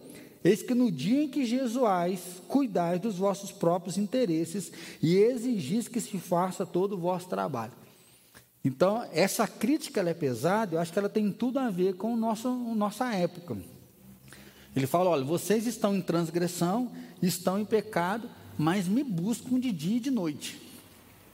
Eis que no dia em que jesuais, cuidais dos vossos próprios interesses e exigis que se faça todo o vosso trabalho. Então, essa crítica é pesada, eu acho que ela tem tudo a ver com o nosso, nossa época. Ele fala: olha, vocês estão em transgressão, estão em pecado, mas me buscam de dia e de noite.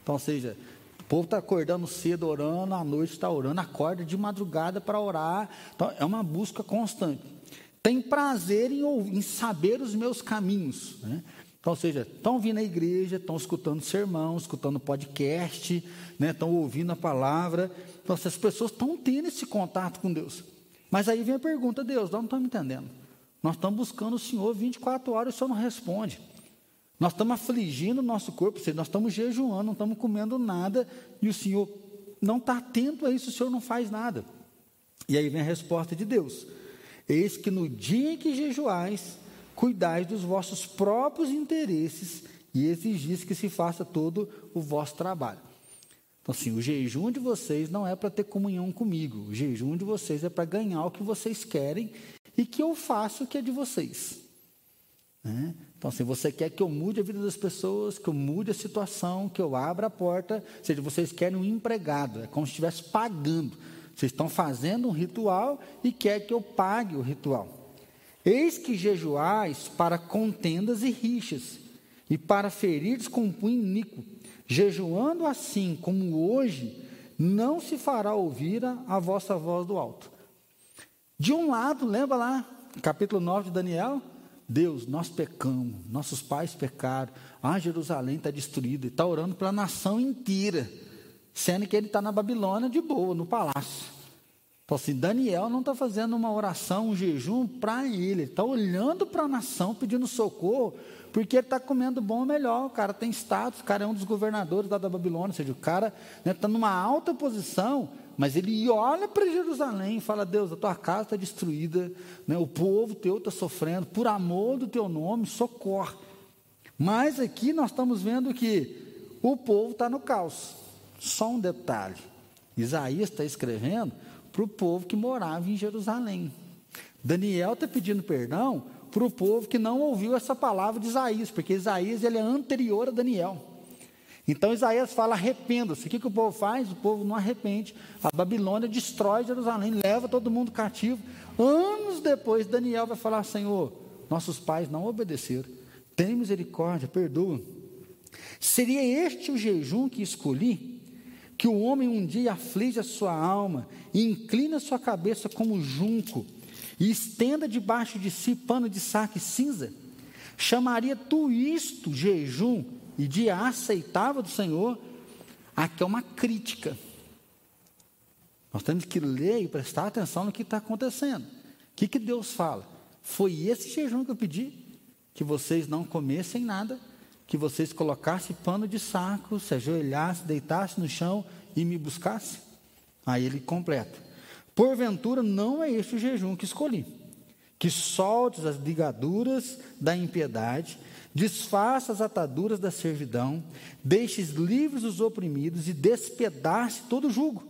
Então, ou seja, o povo está acordando cedo orando, à noite está orando, acorda de madrugada para orar. Então, é uma busca constante tem prazer em, ouvir, em saber os meus caminhos. Né? Então, ou seja, estão vindo à igreja, estão escutando sermão, escutando podcast, né? estão ouvindo a palavra. Então, essas pessoas estão tendo esse contato com Deus. Mas aí vem a pergunta, Deus, nós não estamos entendendo. Nós estamos buscando o Senhor 24 horas e o Senhor não responde. Nós estamos afligindo o nosso corpo, nós estamos jejuando, não estamos comendo nada, e o Senhor não está atento a isso, o Senhor não faz nada. E aí vem a resposta de Deus. Eis que no dia em que jejuais, cuidais dos vossos próprios interesses e exigis que se faça todo o vosso trabalho. Então, assim, o jejum de vocês não é para ter comunhão comigo, o jejum de vocês é para ganhar o que vocês querem e que eu faça o que é de vocês. Né? Então, assim, você quer que eu mude a vida das pessoas, que eu mude a situação, que eu abra a porta, ou seja, vocês querem um empregado, é como se estivesse pagando. Vocês estão fazendo um ritual e quer que eu pague o ritual. Eis que jejuais para contendas e rixas, e para ferires com punho iníquo. Jejuando assim como hoje, não se fará ouvir a, a vossa voz do alto. De um lado, lembra lá, capítulo 9 de Daniel? Deus, nós pecamos, nossos pais pecaram, ah, Jerusalém está destruída, e está orando para a nação inteira sendo que ele está na Babilônia de boa, no palácio. Então, assim, Daniel não está fazendo uma oração, um jejum para ele, ele está olhando para a nação pedindo socorro, porque ele está comendo bom ou melhor. O cara tem status, o cara é um dos governadores lá da Babilônia, ou seja, o cara está né, tá numa alta posição, mas ele olha para Jerusalém e fala: Deus, a tua casa está destruída, né, o povo teu está sofrendo, por amor do teu nome, socorre. Mas aqui nós estamos vendo que o povo está no caos. Só um detalhe: Isaías está escrevendo para o povo que morava em Jerusalém. Daniel está pedindo perdão para o povo que não ouviu essa palavra de Isaías, porque Isaías ele é anterior a Daniel. Então Isaías fala: arrependa-se. O que, que o povo faz? O povo não arrepende. A Babilônia destrói Jerusalém, leva todo mundo cativo. Anos depois, Daniel vai falar: Senhor, nossos pais não obedeceram. Tem misericórdia, perdoa. Seria este o jejum que escolhi? Que o homem um dia aflige a sua alma e inclina sua cabeça como junco e estenda debaixo de si pano de saco e cinza? Chamaria tu isto jejum e dia aceitável do Senhor? Aqui é uma crítica. Nós temos que ler e prestar atenção no que está acontecendo. O que, que Deus fala? Foi esse jejum que eu pedi? Que vocês não comessem nada que vocês colocassem pano de saco, se ajoelhassem, deitassem no chão e me buscassem? Aí ele completa: Porventura não é este o jejum que escolhi, que soltes as ligaduras da impiedade, desfaça as ataduras da servidão, deixes livres os oprimidos e despedace todo o jugo.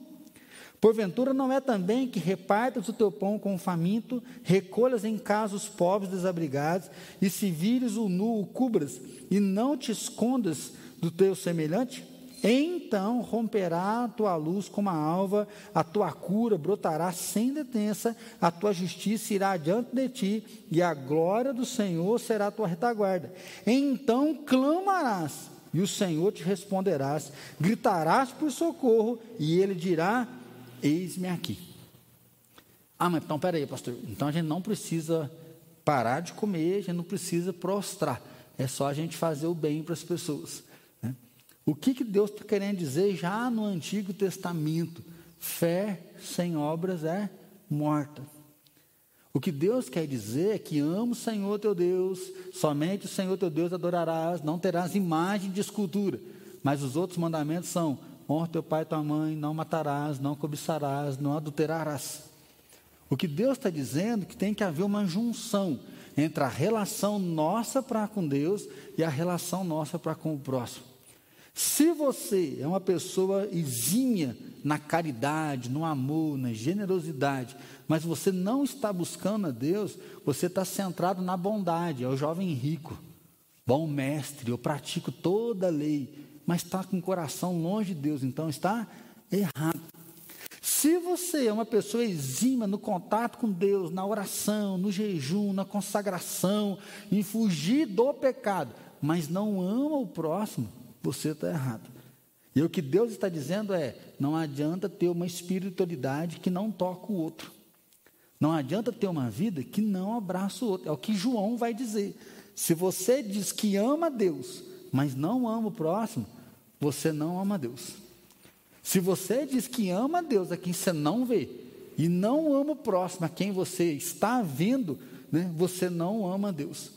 Porventura não é também que repartas o teu pão com o faminto, recolhas em casa os pobres desabrigados, e se vires o nu, o cubras, e não te escondas do teu semelhante? Então romperá a tua luz como a alva, a tua cura brotará sem detença, a tua justiça irá diante de ti, e a glória do Senhor será a tua retaguarda. Então clamarás, e o Senhor te responderás, gritarás por socorro, e ele dirá: Eis-me aqui. Ah, mas então peraí, pastor. Então a gente não precisa parar de comer, a gente não precisa prostrar. É só a gente fazer o bem para as pessoas. Né? O que, que Deus está querendo dizer já no Antigo Testamento? Fé sem obras é morta. O que Deus quer dizer é que ama o Senhor teu Deus, somente o Senhor teu Deus adorarás, não terás imagem de escultura. Mas os outros mandamentos são honra teu pai e tua mãe, não matarás, não cobiçarás, não adulterarás. O que Deus está dizendo é que tem que haver uma junção entre a relação nossa para com Deus e a relação nossa para com o próximo. Se você é uma pessoa exímia na caridade, no amor, na generosidade, mas você não está buscando a Deus, você está centrado na bondade, é o jovem rico, bom mestre, eu pratico toda a lei, mas está com o coração longe de Deus, então está errado. Se você é uma pessoa exíma no contato com Deus, na oração, no jejum, na consagração, em fugir do pecado, mas não ama o próximo, você está errado. E o que Deus está dizendo é: não adianta ter uma espiritualidade que não toca o outro. Não adianta ter uma vida que não abraça o outro. É o que João vai dizer. Se você diz que ama Deus, mas não ama o próximo, você não ama Deus. Se você diz que ama Deus a quem você não vê, e não ama o próximo a quem você está vendo, né, você não ama Deus.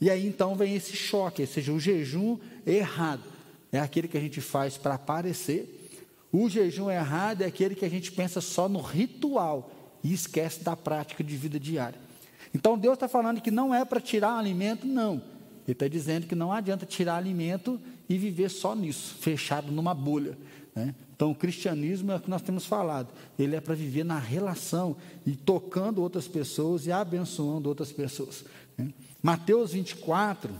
E aí então vem esse choque, ou seja, o jejum errado. É aquele que a gente faz para aparecer. O jejum errado é aquele que a gente pensa só no ritual e esquece da prática de vida diária. Então Deus está falando que não é para tirar alimento, não. Ele está dizendo que não adianta tirar alimento e viver só nisso, fechado numa bolha. Né? Então, o cristianismo é o que nós temos falado. Ele é para viver na relação e tocando outras pessoas e abençoando outras pessoas. Né? Mateus 24,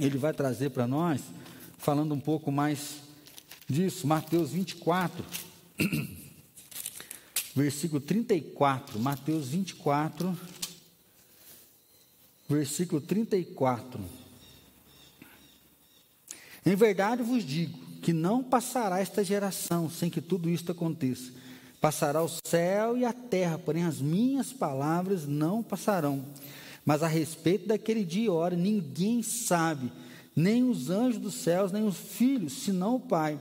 ele vai trazer para nós, falando um pouco mais disso. Mateus 24, versículo 34. Mateus 24, versículo 34. Em verdade vos digo que não passará esta geração sem que tudo isto aconteça. Passará o céu e a terra, porém as minhas palavras não passarão. Mas a respeito daquele dia e hora, ninguém sabe, nem os anjos dos céus, nem os filhos, senão o Pai.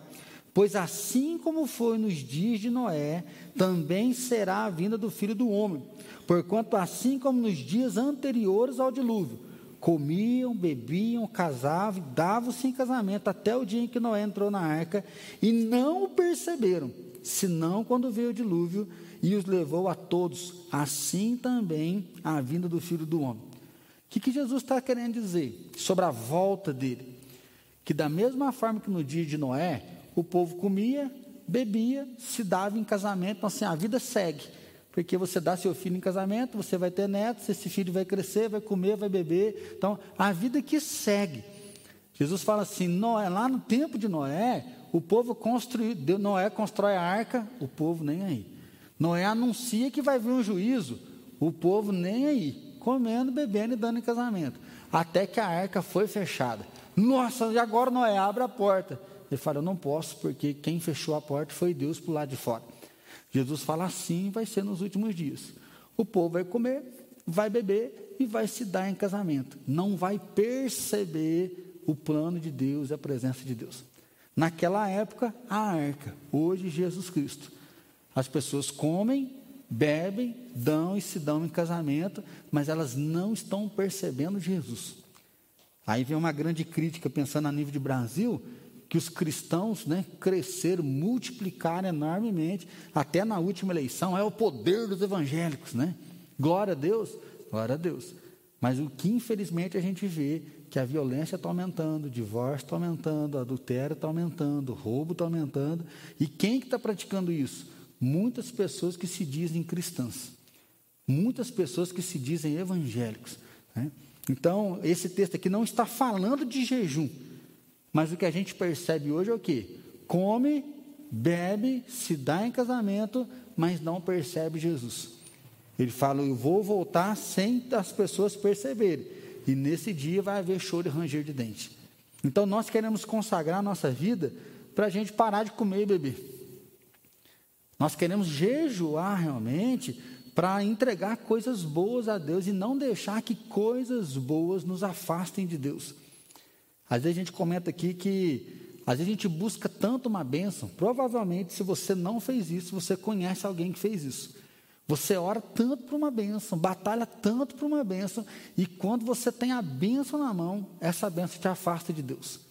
Pois assim como foi nos dias de Noé, também será a vinda do filho do homem. Porquanto, assim como nos dias anteriores ao dilúvio, comiam, bebiam, casavam, davam-se em casamento até o dia em que Noé entrou na arca e não o perceberam, senão quando veio o dilúvio e os levou a todos. Assim também a vinda do Filho do Homem. O que, que Jesus está querendo dizer sobre a volta dele? Que da mesma forma que no dia de Noé, o povo comia, bebia, se dava em casamento, então assim, a vida segue. Porque você dá seu filho em casamento, você vai ter netos, esse filho vai crescer, vai comer, vai beber. Então, a vida que segue. Jesus fala assim: Noé, lá no tempo de Noé, o povo construiu, Noé constrói a arca, o povo nem aí. Noé anuncia que vai vir um juízo, o povo nem aí, comendo, bebendo e dando em casamento. Até que a arca foi fechada. Nossa, e agora Noé abre a porta. Ele fala: Eu não posso, porque quem fechou a porta foi Deus para o lado de fora. Jesus fala assim vai ser nos últimos dias. O povo vai comer, vai beber e vai se dar em casamento. Não vai perceber o plano de Deus e a presença de Deus. Naquela época, a arca, hoje Jesus Cristo. As pessoas comem, bebem, dão e se dão em casamento, mas elas não estão percebendo Jesus. Aí vem uma grande crítica, pensando a nível de Brasil, que os cristãos né, cresceram, multiplicaram enormemente, até na última eleição, é o poder dos evangélicos, né? Glória a Deus, glória a Deus. Mas o que infelizmente a gente vê que a violência está aumentando, o divórcio está aumentando, o adultério está aumentando, o roubo está aumentando. E quem que está praticando isso? Muitas pessoas que se dizem cristãs. Muitas pessoas que se dizem evangélicos. Né? Então, esse texto aqui não está falando de jejum. Mas o que a gente percebe hoje é o quê? Come, bebe, se dá em casamento, mas não percebe Jesus. Ele fala: Eu vou voltar sem as pessoas perceberem. E nesse dia vai haver choro e ranger de dente. Então nós queremos consagrar a nossa vida para a gente parar de comer e beber. Nós queremos jejuar realmente para entregar coisas boas a Deus e não deixar que coisas boas nos afastem de Deus. Às vezes a gente comenta aqui que às vezes a gente busca tanto uma bênção. Provavelmente, se você não fez isso, você conhece alguém que fez isso. Você ora tanto para uma bênção, batalha tanto para uma bênção, e quando você tem a bênção na mão, essa bênção te afasta de Deus.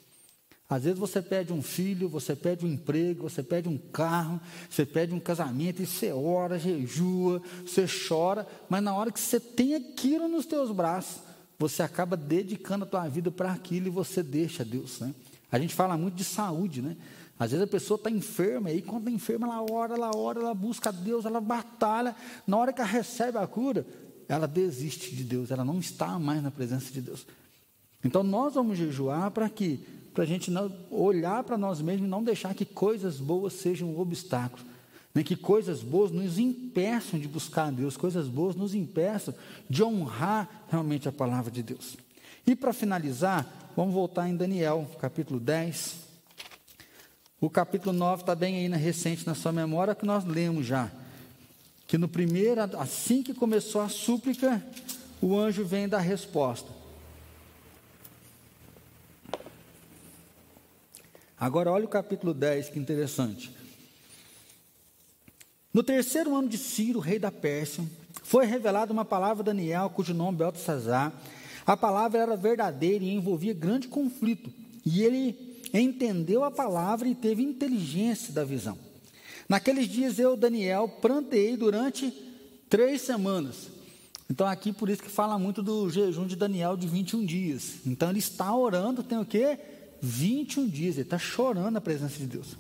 Às vezes você pede um filho, você pede um emprego, você pede um carro, você pede um casamento, e você ora, jejua, você chora, mas na hora que você tem aquilo nos teus braços, você acaba dedicando a tua vida para aquilo e você deixa Deus, né? A gente fala muito de saúde, né? Às vezes a pessoa está enferma, e quando está enferma, ela ora, ela ora, ela busca a Deus, ela batalha. Na hora que ela recebe a cura, ela desiste de Deus, ela não está mais na presença de Deus. Então nós vamos jejuar para que para a gente não olhar para nós mesmos e não deixar que coisas boas sejam um obstáculo. Nem que coisas boas nos impeçam de buscar a Deus, coisas boas nos impeçam de honrar realmente a palavra de Deus. E para finalizar, vamos voltar em Daniel, capítulo 10. O capítulo 9 está bem aí na recente na sua memória, que nós lemos já. Que no primeiro, assim que começou a súplica, o anjo vem dar resposta. Agora olha o capítulo 10, que interessante. No terceiro ano de Ciro, rei da Pérsia, foi revelada uma palavra a Daniel, cujo nome é Beltesazar. A palavra era verdadeira e envolvia grande conflito. E ele entendeu a palavra e teve inteligência da visão. Naqueles dias eu, Daniel, pranteei durante três semanas. Então aqui por isso que fala muito do jejum de Daniel de 21 dias. Então ele está orando, tem o quê? 21 dias, ele está chorando na presença de Deus.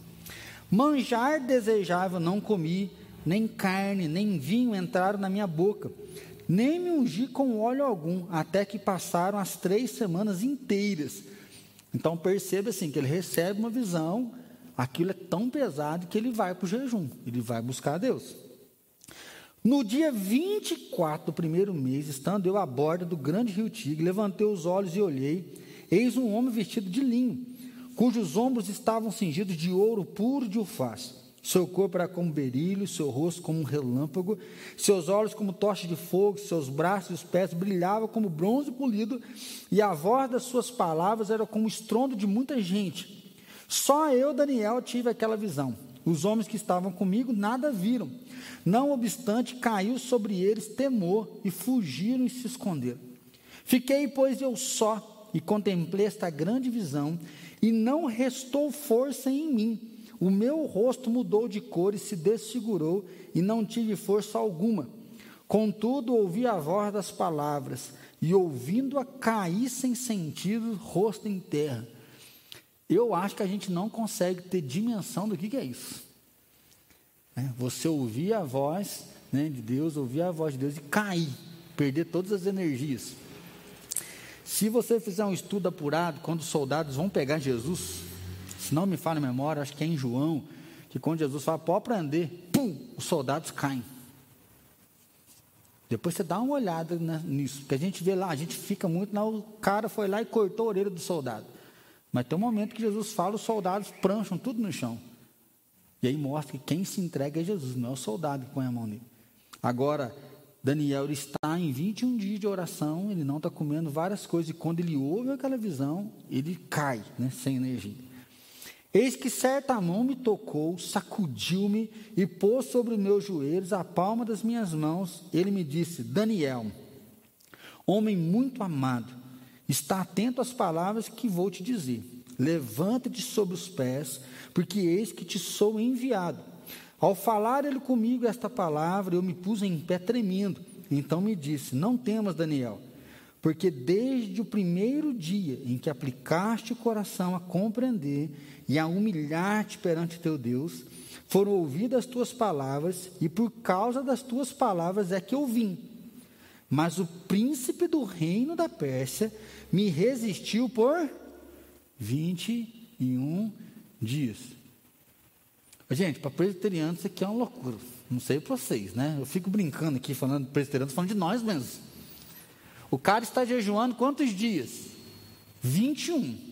Manjar desejável não comi, nem carne, nem vinho entraram na minha boca, nem me ungi com óleo algum, até que passaram as três semanas inteiras. Então perceba assim, que ele recebe uma visão, aquilo é tão pesado que ele vai para o jejum, ele vai buscar a Deus. No dia 24 do primeiro mês, estando eu à borda do grande rio Tigre, levantei os olhos e olhei, eis um homem vestido de linho, cujos ombros estavam cingidos de ouro puro de alface. Seu corpo era como berilho, seu rosto como um relâmpago, seus olhos como tocha de fogo, seus braços e os pés brilhavam como bronze polido, e a voz das suas palavras era como o estrondo de muita gente. Só eu, Daniel, tive aquela visão. Os homens que estavam comigo nada viram. Não obstante, caiu sobre eles temor e fugiram e se esconderam. Fiquei, pois, eu só e contemplei esta grande visão, e não restou força em mim o meu rosto mudou de cor e se desfigurou, e não tive força alguma. Contudo, ouvi a voz das palavras, e ouvindo-a cair sem sentido, rosto em terra. Eu acho que a gente não consegue ter dimensão do que, que é isso. É, você ouvir a voz né, de Deus, ouvir a voz de Deus e cair, perder todas as energias. Se você fizer um estudo apurado, quando os soldados vão pegar Jesus, se não me falha a memória, acho que é em João, que quando Jesus fala, pode prender, pum, os soldados caem. Depois você dá uma olhada nisso, porque a gente vê lá, a gente fica muito, não, o cara foi lá e cortou a orelha do soldado. Mas tem um momento que Jesus fala, os soldados prancham tudo no chão. E aí mostra que quem se entrega é Jesus, não é o soldado que põe a mão nele. Agora, Daniel está em 21 dias de oração, ele não está comendo várias coisas, e quando ele ouve aquela visão, ele cai, né, sem energia. Eis que certa mão me tocou, sacudiu-me e pôs sobre os meus joelhos a palma das minhas mãos. Ele me disse: Daniel, homem muito amado, está atento às palavras que vou te dizer. levanta-te sobre os pés, porque eis que te sou enviado. Ao falar ele comigo esta palavra, eu me pus em pé tremendo. Então me disse: Não temas, Daniel, porque desde o primeiro dia em que aplicaste o coração a compreender e a humilhar-te perante teu Deus, foram ouvidas as tuas palavras, e por causa das tuas palavras é que eu vim. Mas o príncipe do reino da Pérsia me resistiu por 21 dias. Gente, para presbiterianos isso aqui é uma loucura. Não sei para vocês, né? Eu fico brincando aqui, falando de presbiterianos, falando de nós mesmos. O cara está jejuando quantos dias? 21.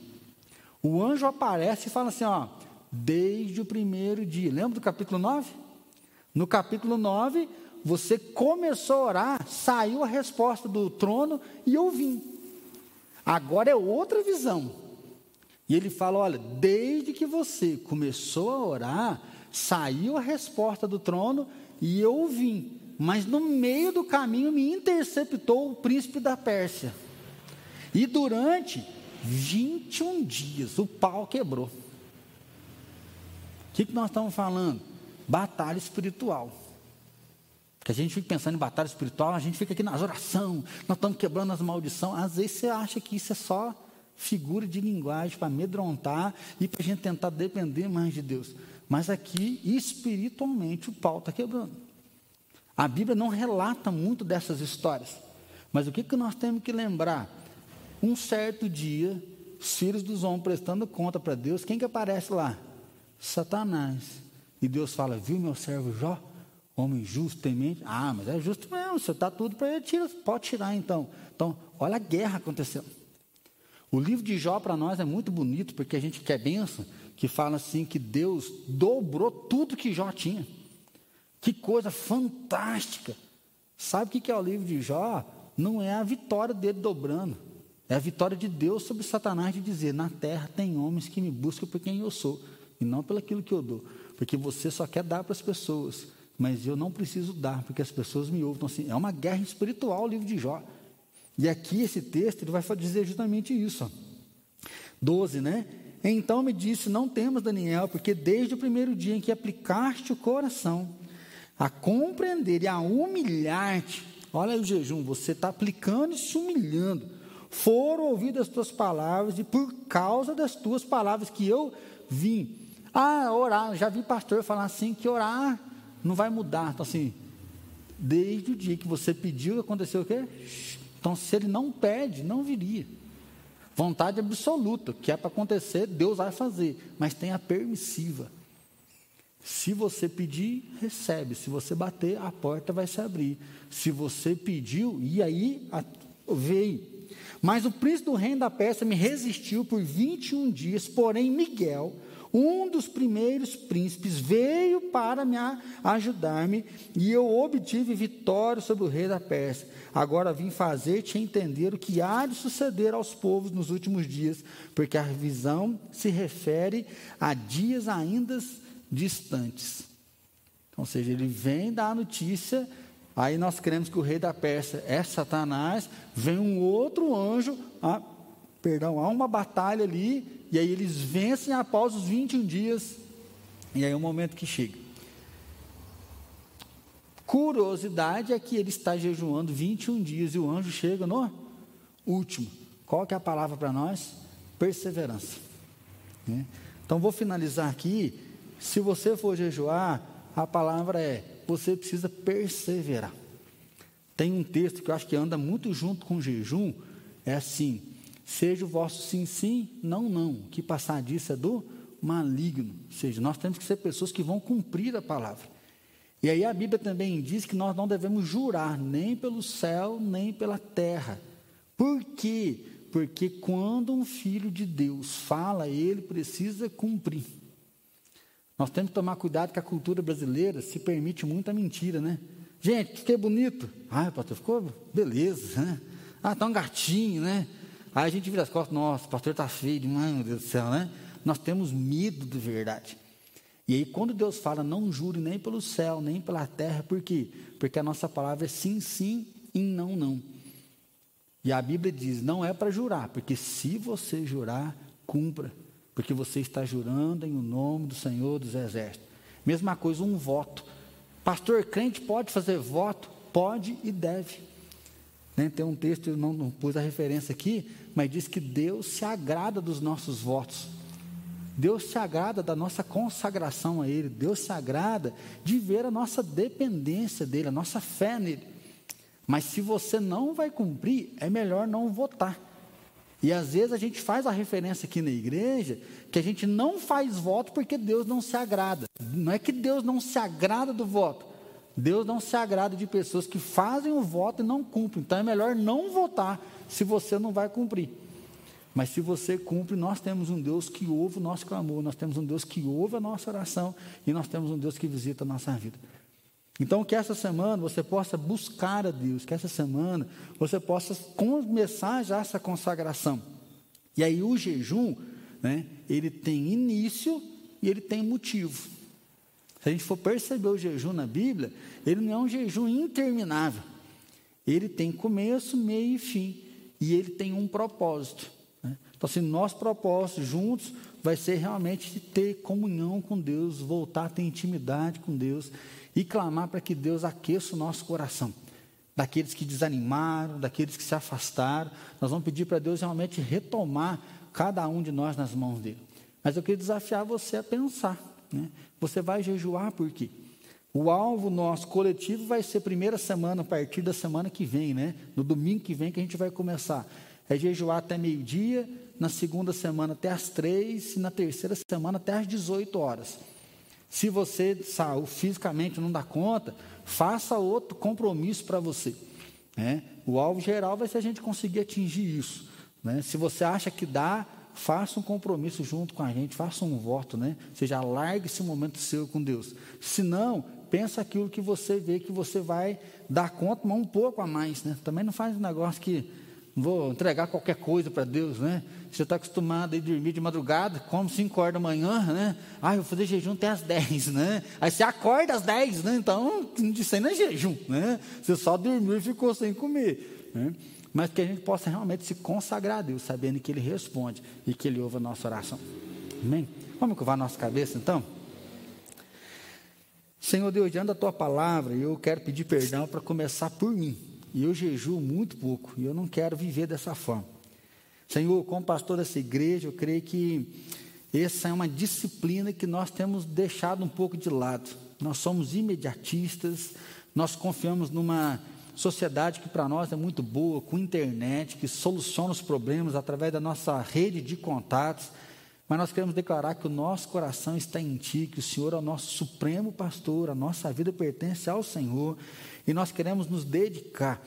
O anjo aparece e fala assim: ó, desde o primeiro dia. Lembra do capítulo 9? No capítulo 9, você começou a orar, saiu a resposta do trono e eu vim. Agora é outra visão. E ele fala: olha, desde que você começou a orar, saiu a resposta do trono e eu vim mas no meio do caminho me interceptou o príncipe da Pérsia. E durante 21 dias o pau quebrou. O que, que nós estamos falando? Batalha espiritual. Que a gente fica pensando em batalha espiritual, a gente fica aqui nas orações, nós estamos quebrando as maldições. Às vezes você acha que isso é só figura de linguagem para amedrontar e para a gente tentar depender mais de Deus. Mas aqui, espiritualmente, o pau está quebrando. A Bíblia não relata muito dessas histórias. Mas o que, que nós temos que lembrar? Um certo dia, os filhos dos homens prestando conta para Deus, quem que aparece lá? Satanás. E Deus fala: Viu meu servo Jó? Homem justo, temente. Ah, mas é justo mesmo, você está tudo para ele, tira, pode tirar então. Então, olha a guerra acontecendo. O livro de Jó para nós é muito bonito, porque a gente quer benção, que fala assim que Deus dobrou tudo que Jó tinha. Que coisa fantástica! Sabe o que é o livro de Jó? Não é a vitória dele dobrando, é a vitória de Deus sobre Satanás de dizer: na terra tem homens que me buscam por quem eu sou, e não pelo aquilo que eu dou. Porque você só quer dar para as pessoas, mas eu não preciso dar, porque as pessoas me ouvem. Então, assim, é uma guerra espiritual o livro de Jó. E aqui esse texto ele vai dizer justamente isso. Ó. 12, né? Então me disse: Não temas, Daniel, porque desde o primeiro dia em que aplicaste o coração a compreender e a humilhar-te. Olha o jejum, você está aplicando e se humilhando. Foram ouvidas as tuas palavras, e por causa das tuas palavras que eu vim. Ah, orar, já vi pastor falar assim que orar não vai mudar. Então, assim, desde o dia que você pediu, aconteceu o quê? Então, se ele não pede, não viria. Vontade absoluta, que é para acontecer, Deus vai fazer, mas tem a permissiva. Se você pedir, recebe. Se você bater, a porta vai se abrir. Se você pediu, e aí veio. Mas o príncipe do reino da Pérsia me resistiu por 21 dias, porém Miguel, um dos primeiros príncipes, veio para me ajudar-me, e eu obtive vitória sobre o rei da Pérsia. Agora vim fazer-te entender o que há de suceder aos povos nos últimos dias, porque a visão se refere a dias ainda distantes. Ou seja, ele vem dar a notícia, aí nós cremos que o rei da Pérsia é Satanás, vem um outro anjo, ah, perdão, há uma batalha ali, e aí eles vencem após os 21 dias, e aí é o momento que chega. Curiosidade é que ele está jejuando 21 dias e o anjo chega no último. Qual que é a palavra para nós? Perseverança. Né? Então vou finalizar aqui se você for jejuar, a palavra é: você precisa perseverar. Tem um texto que eu acho que anda muito junto com jejum, é assim: seja o vosso sim, sim, não, não. Que passar disso é do maligno. Ou seja, nós temos que ser pessoas que vão cumprir a palavra. E aí a Bíblia também diz que nós não devemos jurar nem pelo céu, nem pela terra. Por quê? Porque quando um filho de Deus fala, ele precisa cumprir. Nós temos que tomar cuidado que a cultura brasileira se permite muita mentira, né? Gente, fiquei bonito. Ah, pastor, ficou beleza, né? Ah, tá um gatinho, né? Aí a gente vira as costas, nossa, o pastor está feio demais, meu Deus do céu, né? Nós temos medo de verdade. E aí, quando Deus fala, não jure nem pelo céu, nem pela terra, por quê? Porque a nossa palavra é sim, sim e não, não. E a Bíblia diz, não é para jurar, porque se você jurar, cumpra. Porque você está jurando em o nome do Senhor dos Exércitos. Mesma coisa, um voto. Pastor crente pode fazer voto? Pode e deve. Né? Tem um texto, eu não, não pus a referência aqui, mas diz que Deus se agrada dos nossos votos. Deus se agrada da nossa consagração a Ele. Deus se agrada de ver a nossa dependência dEle, a nossa fé nele. Mas se você não vai cumprir, é melhor não votar. E às vezes a gente faz a referência aqui na igreja que a gente não faz voto porque Deus não se agrada. Não é que Deus não se agrada do voto. Deus não se agrada de pessoas que fazem o voto e não cumprem. Então é melhor não votar se você não vai cumprir. Mas se você cumpre, nós temos um Deus que ouve o nosso clamor, nós temos um Deus que ouve a nossa oração e nós temos um Deus que visita a nossa vida. Então, que essa semana você possa buscar a Deus, que essa semana você possa começar já essa consagração. E aí o jejum, né, ele tem início e ele tem motivo. Se a gente for perceber o jejum na Bíblia, ele não é um jejum interminável. Ele tem começo, meio e fim. E ele tem um propósito. Né? Então, assim, nosso propósito juntos vai ser realmente ter comunhão com Deus, voltar a ter intimidade com Deus e clamar para que Deus aqueça o nosso coração. Daqueles que desanimaram, daqueles que se afastaram, nós vamos pedir para Deus realmente retomar cada um de nós nas mãos dele. Mas eu queria desafiar você a pensar. Né? Você vai jejuar por quê? O alvo nosso coletivo vai ser primeira semana, a partir da semana que vem, né? No domingo que vem que a gente vai começar. É jejuar até meio-dia, na segunda semana até as três, e na terceira semana até as 18 horas. Se você sabe, fisicamente não dá conta, faça outro compromisso para você. Né? O alvo geral vai ser a gente conseguir atingir isso. Né? Se você acha que dá, faça um compromisso junto com a gente, faça um voto, né? Seja, largue esse momento seu com Deus. Se não, pensa aquilo que você vê que você vai dar conta, mas um pouco a mais, né? Também não faz um negócio que vou entregar qualquer coisa para Deus, né? Você está acostumado a dormir de madrugada, come 5 horas da manhã, né? Ah, eu vou fazer jejum até às 10, né? Aí você acorda às 10, né? Então, isso não é jejum, né? Você só dormiu e ficou sem comer, né? Mas que a gente possa realmente se consagrar a Deus, sabendo que Ele responde e que Ele ouve a nossa oração. Amém? Vamos curvar a nossa cabeça então? Senhor Deus, diante da Tua palavra, eu quero pedir perdão para começar por mim. E eu jejuo muito pouco, e eu não quero viver dessa forma. Senhor, como pastor dessa igreja, eu creio que essa é uma disciplina que nós temos deixado um pouco de lado. Nós somos imediatistas, nós confiamos numa sociedade que para nós é muito boa, com internet, que soluciona os problemas através da nossa rede de contatos. Mas nós queremos declarar que o nosso coração está em Ti, que o Senhor é o nosso supremo pastor, a nossa vida pertence ao Senhor, e nós queremos nos dedicar,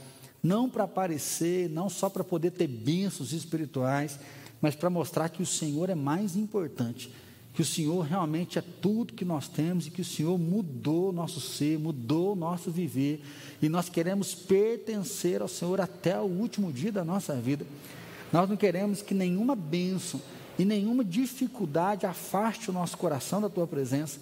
não para aparecer, não só para poder ter bênçãos espirituais, mas para mostrar que o Senhor é mais importante, que o Senhor realmente é tudo que nós temos e que o Senhor mudou nosso ser, mudou nosso viver, e nós queremos pertencer ao Senhor até o último dia da nossa vida. Nós não queremos que nenhuma bênção e nenhuma dificuldade afaste o nosso coração da tua presença.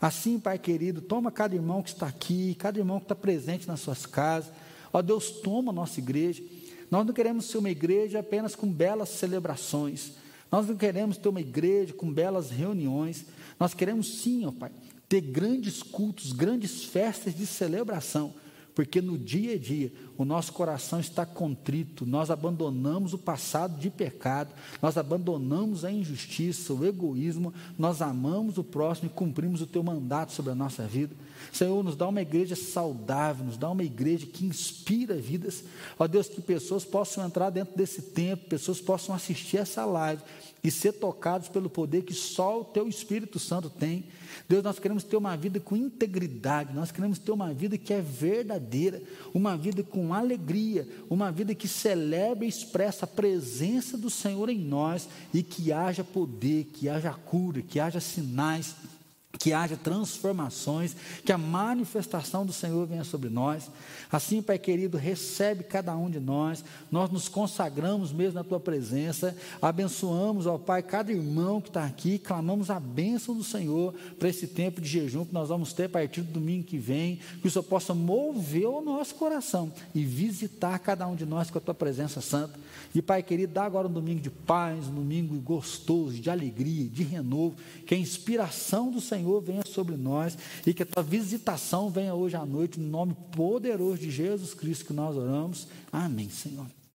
Assim, Pai querido, toma cada irmão que está aqui, cada irmão que está presente nas suas casas. Ó Deus, toma a nossa igreja. Nós não queremos ser uma igreja apenas com belas celebrações. Nós não queremos ter uma igreja com belas reuniões. Nós queremos sim, ó Pai, ter grandes cultos, grandes festas de celebração porque no dia a dia o nosso coração está contrito, nós abandonamos o passado de pecado, nós abandonamos a injustiça, o egoísmo, nós amamos o próximo e cumprimos o teu mandato sobre a nossa vida. Senhor, nos dá uma igreja saudável, nos dá uma igreja que inspira vidas. Ó Deus, que pessoas possam entrar dentro desse tempo, pessoas possam assistir essa live e ser tocados pelo poder que só o teu Espírito Santo tem. Deus, nós queremos ter uma vida com integridade, nós queremos ter uma vida que é verdadeira, uma vida com alegria, uma vida que celebra e expressa a presença do Senhor em nós e que haja poder, que haja cura, que haja sinais que haja transformações, que a manifestação do Senhor venha sobre nós. Assim, Pai querido, recebe cada um de nós, nós nos consagramos mesmo na Tua presença, abençoamos, ó Pai, cada irmão que está aqui, clamamos a bênção do Senhor para esse tempo de jejum que nós vamos ter a partir do domingo que vem, que o Senhor possa mover o nosso coração e visitar cada um de nós com a Tua presença santa. E Pai querido, dá agora um domingo de paz, um domingo gostoso, de alegria, de renovo, que a inspiração do Senhor venha sobre nós e que a tua visitação venha hoje à noite, no nome poderoso de Jesus Cristo que nós oramos. Amém, Senhor.